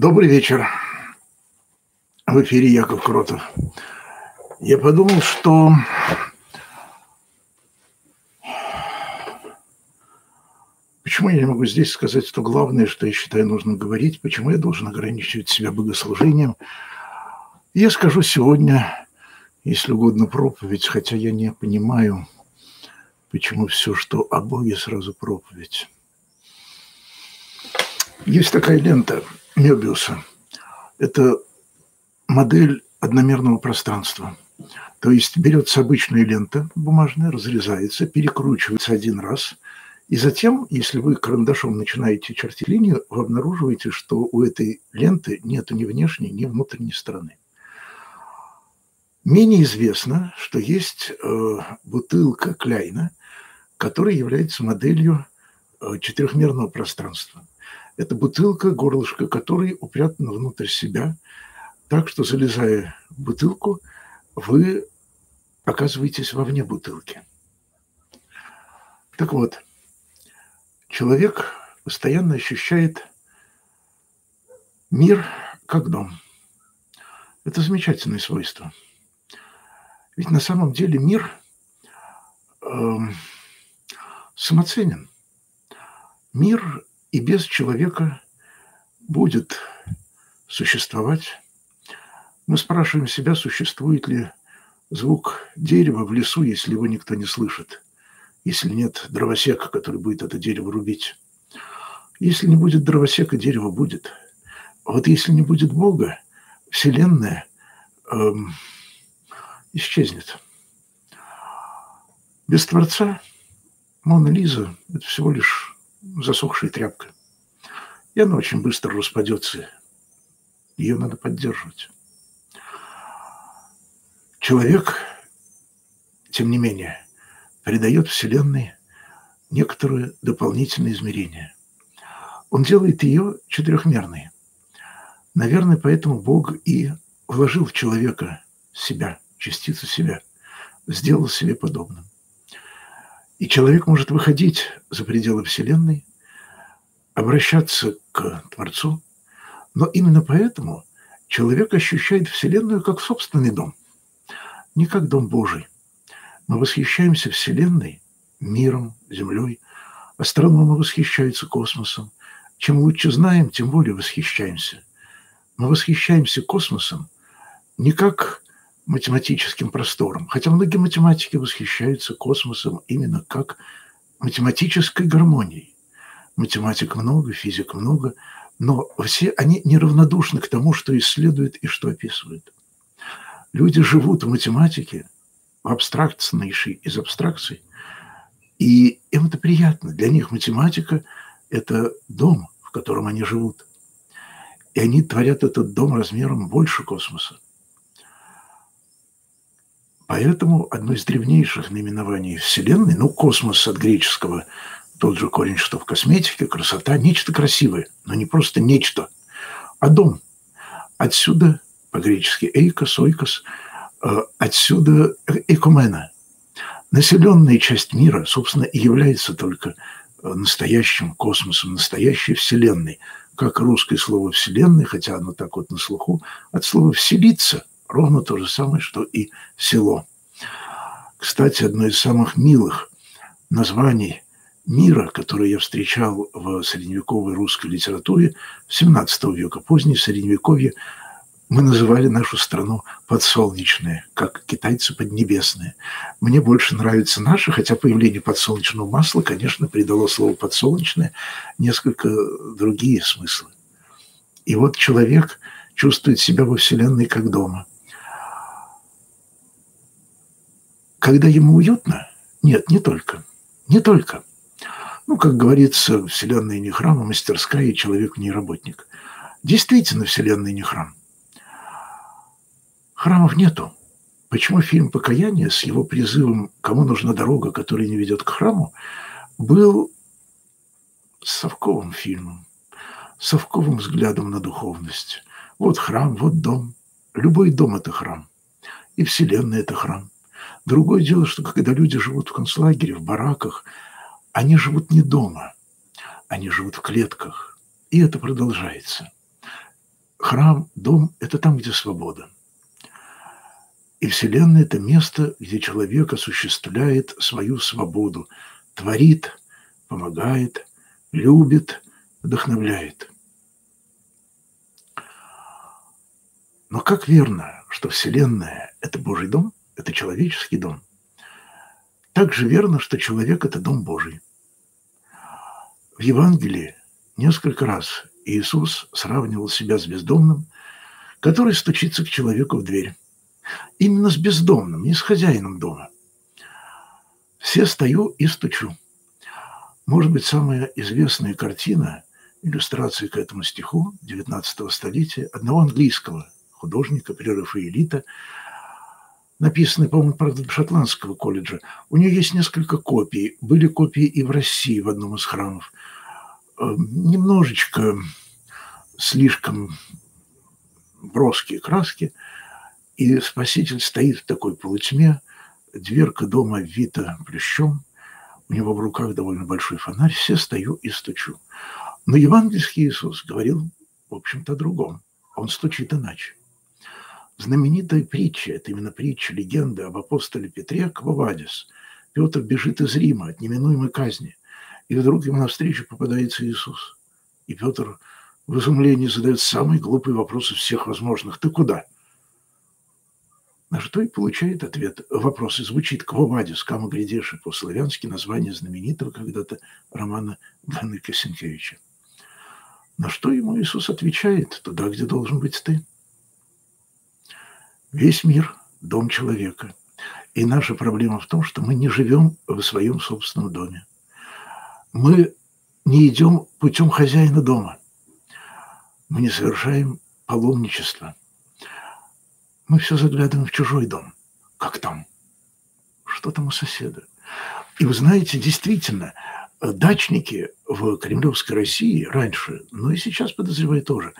Добрый вечер. В эфире Яков Кротов. Я подумал, что почему я не могу здесь сказать то главное, что я считаю нужно говорить, почему я должен ограничивать себя богослужением. Я скажу сегодня, если угодно, проповедь, хотя я не понимаю, почему все, что о Боге, сразу проповедь. Есть такая лента – Мебиуса. Это модель одномерного пространства. То есть берется обычная лента бумажная, разрезается, перекручивается один раз, и затем, если вы карандашом начинаете чертить линию, вы обнаруживаете, что у этой ленты нет ни внешней, ни внутренней стороны. Менее известно, что есть э, бутылка Кляйна, которая является моделью э, четырехмерного пространства. Это бутылка, горлышко которой упрятано внутрь себя, так что, залезая в бутылку, вы оказываетесь вовне бутылки. Так вот, человек постоянно ощущает мир как дом. Это замечательное свойство. Ведь на самом деле мир э, самоценен. Мир и без человека будет существовать. Мы спрашиваем себя, существует ли звук дерева в лесу, если его никто не слышит, если нет дровосека, который будет это дерево рубить. Если не будет дровосека, дерево будет. Вот если не будет Бога, Вселенная эм, исчезнет. Без Творца Мона Лиза – это всего лишь засохшая тряпка. И она очень быстро распадется. Ее надо поддерживать. Человек, тем не менее, придает Вселенной некоторые дополнительные измерения. Он делает ее четырехмерной. Наверное, поэтому Бог и вложил в человека себя, частицу себя, сделал себе подобным. И человек может выходить за пределы Вселенной, обращаться к Творцу, но именно поэтому человек ощущает Вселенную как собственный дом, не как дом Божий. Мы восхищаемся Вселенной, миром, Землей, астрономы восхищаются космосом. Чем лучше знаем, тем более восхищаемся. Мы восхищаемся космосом не как математическим простором. Хотя многие математики восхищаются космосом именно как математической гармонией. Математик много, физик много, но все они неравнодушны к тому, что исследуют и что описывают. Люди живут в математике, в абстрактнейшей из абстракций, и им это приятно. Для них математика – это дом, в котором они живут. И они творят этот дом размером больше космоса. Поэтому одно из древнейших наименований Вселенной, ну, космос от греческого, тот же корень, что в косметике, красота, нечто красивое, но не просто нечто, а дом. Отсюда по-гречески эйкос, ойкос, э, отсюда экумена. Населенная часть мира, собственно, и является только э, настоящим космосом, настоящей Вселенной. Как русское слово «вселенная», хотя оно так вот на слуху, от слова «вселиться», Ровно то же самое, что и село. Кстати, одно из самых милых названий мира, которое я встречал в средневековой русской литературе XVII века, позднее средневековье, мы называли нашу страну подсолнечная, как китайцы поднебесные. Мне больше нравится наше, хотя появление подсолнечного масла, конечно, придало слову подсолнечное несколько другие смыслы. И вот человек чувствует себя во Вселенной как дома – Когда ему уютно? Нет, не только. Не только. Ну, как говорится, Вселенная не храм, а мастерская, и человек не работник. Действительно, Вселенная не храм. Храмов нету. Почему фильм «Покаяние» с его призывом «Кому нужна дорога, которая не ведет к храму» был совковым фильмом, совковым взглядом на духовность. Вот храм, вот дом. Любой дом – это храм. И Вселенная – это храм. Другое дело, что когда люди живут в концлагере, в бараках, они живут не дома, они живут в клетках. И это продолжается. храм, дом – это там, где свобода. И Вселенная – это место, где человек осуществляет свою свободу, творит, помогает, любит, вдохновляет. Но как верно, что Вселенная – это Божий дом, это человеческий дом, так же верно, что человек – это дом Божий. В Евангелии несколько раз Иисус сравнивал себя с бездомным, который стучится к человеку в дверь. Именно с бездомным, не с хозяином дома. Все стою и стучу. Может быть, самая известная картина, иллюстрации к этому стиху XIX столетия одного английского художника, прерафаэлита, написанный, по-моему, правда, шотландского колледжа. У нее есть несколько копий. Были копии и в России в одном из храмов. Э, немножечко слишком броские краски, и Спаситель стоит в такой полутьме, дверка дома вита плющом, у него в руках довольно большой фонарь, все стою и стучу. Но евангельский Иисус говорил, в общем-то, о другом. Он стучит иначе. Знаменитая притча, это именно притча, легенда об апостоле Петре Квавадис. Петр бежит из Рима от неминуемой казни, и вдруг ему навстречу попадается Иисус. И Петр в изумлении задает самый глупый вопрос из всех возможных. «Ты куда?» На что и получает ответ. Вопрос и звучит «Квовадис, кама глядеши» по-славянски название знаменитого когда-то романа Ганныка Сенкевича. На что ему Иисус отвечает «Туда, где должен быть ты». Весь мир – дом человека. И наша проблема в том, что мы не живем в своем собственном доме. Мы не идем путем хозяина дома. Мы не совершаем паломничество. Мы все заглядываем в чужой дом. Как там? Что там у соседа? И вы знаете, действительно, дачники в Кремлевской России раньше, ну и сейчас, подозреваю, тоже,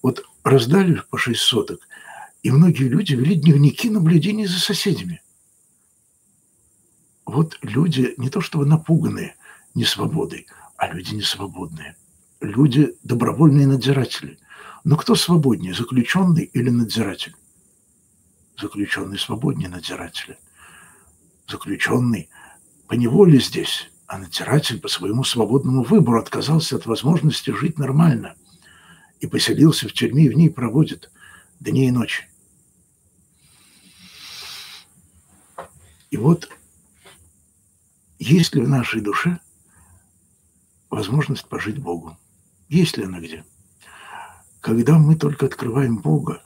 вот раздали по шесть соток, и многие люди вели дневники наблюдений за соседями. Вот люди не то чтобы напуганные несвободой, а люди несвободные люди добровольные надзиратели. Но кто свободнее, заключенный или надзиратель? Заключенный свободнее надзирателя. Заключенный по неволе здесь, а надзиратель по своему свободному выбору отказался от возможности жить нормально и поселился в тюрьме и в ней проводит дни и ночи. И вот есть ли в нашей душе возможность пожить Богу? Есть ли она где? Когда мы только открываем Бога,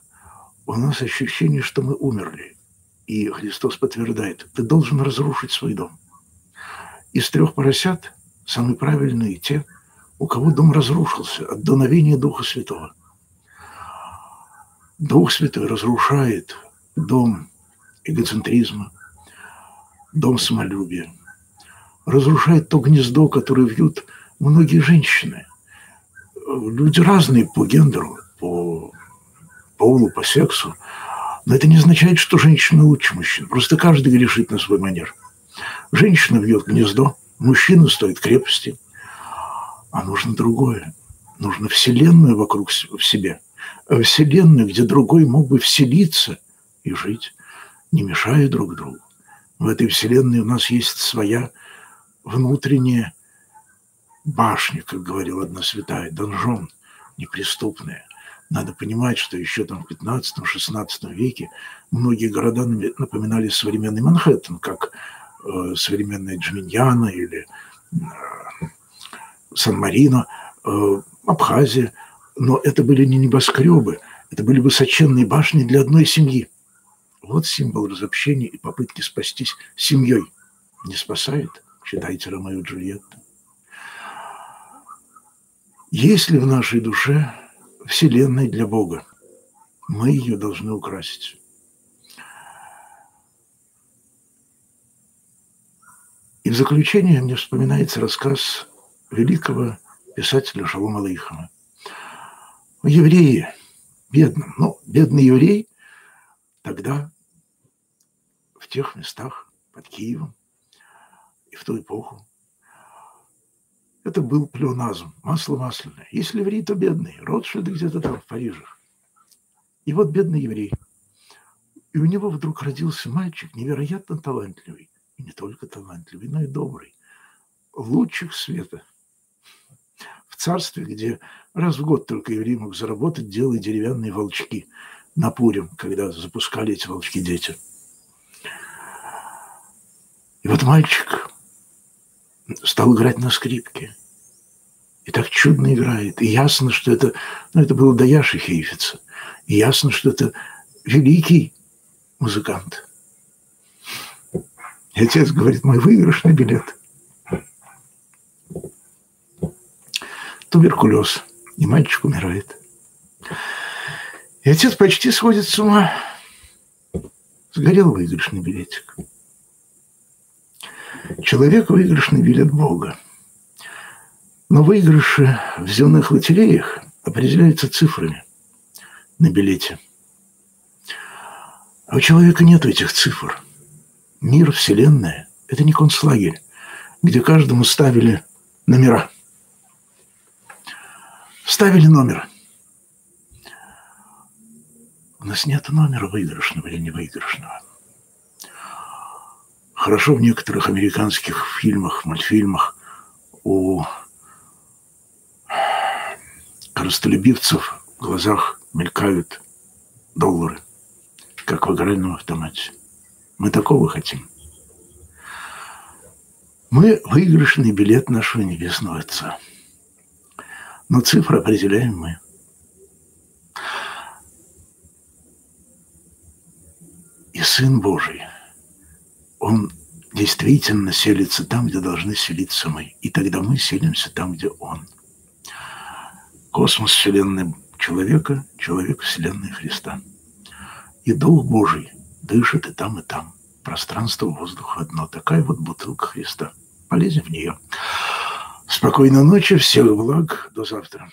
у нас ощущение, что мы умерли. И Христос подтверждает, ты должен разрушить свой дом. Из трех поросят самые правильные те, у кого дом разрушился от дуновения Духа Святого. Дух Святой разрушает дом эгоцентризма, дом самолюбия, разрушает то гнездо, которое вьют многие женщины – люди разные по гендеру, по полу, по сексу. Но это не означает, что женщина лучше мужчин. Просто каждый грешит на свой манер. Женщина вьет гнездо, мужчина стоит крепости. А нужно другое. Нужно вселенную вокруг в себе. Вселенную, где другой мог бы вселиться и жить, не мешая друг другу. В этой вселенной у нас есть своя внутренняя башня, как говорила одна святая, донжон неприступная. Надо понимать, что еще там в 15-16 веке многие города напоминали современный Манхэттен, как э, современная Джминьяна или э, Сан-Марино, э, Абхазия. Но это были не небоскребы, это были высоченные башни для одной семьи. Вот символ разобщения и попытки спастись семьей. Не спасает? Читайте Ромео и Джульетту. Есть ли в нашей душе Вселенная для Бога? Мы ее должны украсить. И в заключение мне вспоминается рассказ великого писателя Шалома Алейхама. О евреи, бедном, но бедный еврей тогда в тех местах под Киевом и в ту эпоху это был плеоназм, масло масляное. Если еврей, то бедный. Ротшильды где-то там, в Париже. И вот бедный еврей. И у него вдруг родился мальчик невероятно талантливый. И не только талантливый, но и добрый. Лучик света. В царстве, где раз в год только еврей мог заработать, делая деревянные волчки на Пурим, когда запускали эти волчки дети. И вот мальчик стал играть на скрипке. И так чудно играет. И ясно, что это, ну, это было Даяши Хейфица. И ясно, что это великий музыкант. И отец говорит, мой выигрышный билет. Туберкулез. И мальчик умирает. И отец почти сходит с ума. Сгорел выигрышный билетик. Человек выигрышный билет Бога. Но выигрыши в земных лотереях определяются цифрами на билете. А у человека нет этих цифр. Мир, Вселенная – это не концлагерь, где каждому ставили номера. Ставили номер. У нас нет номера выигрышного или невыигрышного. Хорошо в некоторых американских фильмах, мультфильмах у коростолюбивцев в глазах мелькают доллары, как в игральном автомате. Мы такого хотим. Мы выигрышный билет нашего Небесного Отца. Но цифры определяем мы. Сын Божий, Он действительно селится там, где должны селиться мы. И тогда мы селимся там, где Он – Космос Вселенной человека, человек Вселенной Христа. И Дух Божий дышит и там, и там. Пространство, воздух одно. Такая вот бутылка Христа. Полезем в нее. Спокойной ночи, всех благ. До завтра.